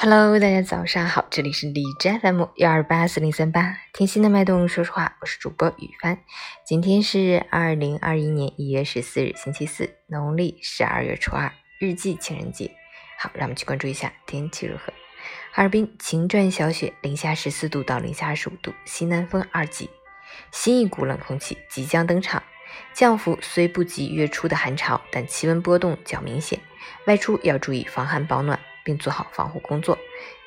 Hello，大家早上好，这里是荔枝 FM 幺二八四零三八，听心的脉动，说实话，我是主播雨帆。今天是二零二一年一月十四日，星期四，农历十二月初二，日记情人节。好，让我们去关注一下天气如何。哈尔滨晴转小雪，零下十四度到零下二十五度，西南风二级。新一股冷空气即将登场，降幅虽不及月初的寒潮，但气温波动较明显，外出要注意防寒保暖。并做好防护工作。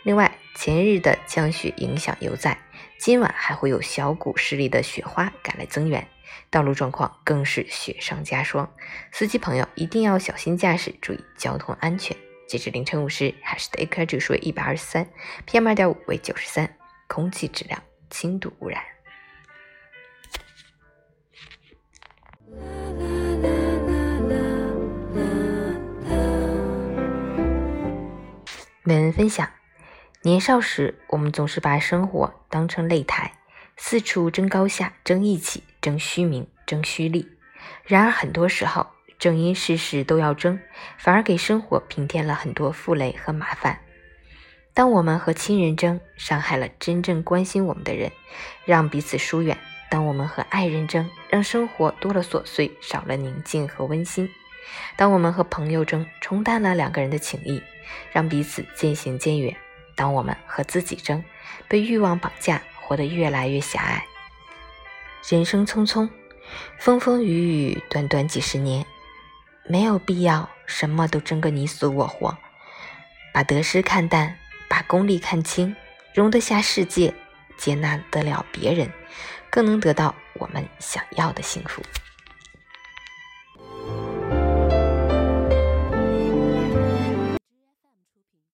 另外，前日的降雪影响犹在，今晚还会有小股势力的雪花赶来增援，道路状况更是雪上加霜。司机朋友一定要小心驾驶，注意交通安全。截至凌晨五时，海市的 AQI 指数为一百二十三，PM 二点五为九十三，空气质量轻度污染。美文分享：年少时，我们总是把生活当成擂台，四处争高下、争义气、争虚名、争虚利。然而，很多时候，正因事事都要争，反而给生活平添了很多负累和麻烦。当我们和亲人争，伤害了真正关心我们的人，让彼此疏远；当我们和爱人争，让生活多了琐碎，少了宁静和温馨。当我们和朋友争，冲淡了两个人的情谊，让彼此渐行渐远；当我们和自己争，被欲望绑架，活得越来越狭隘。人生匆匆，风风雨雨，短短几十年，没有必要什么都争个你死我活。把得失看淡，把功利看清，容得下世界，接纳得了别人，更能得到我们想要的幸福。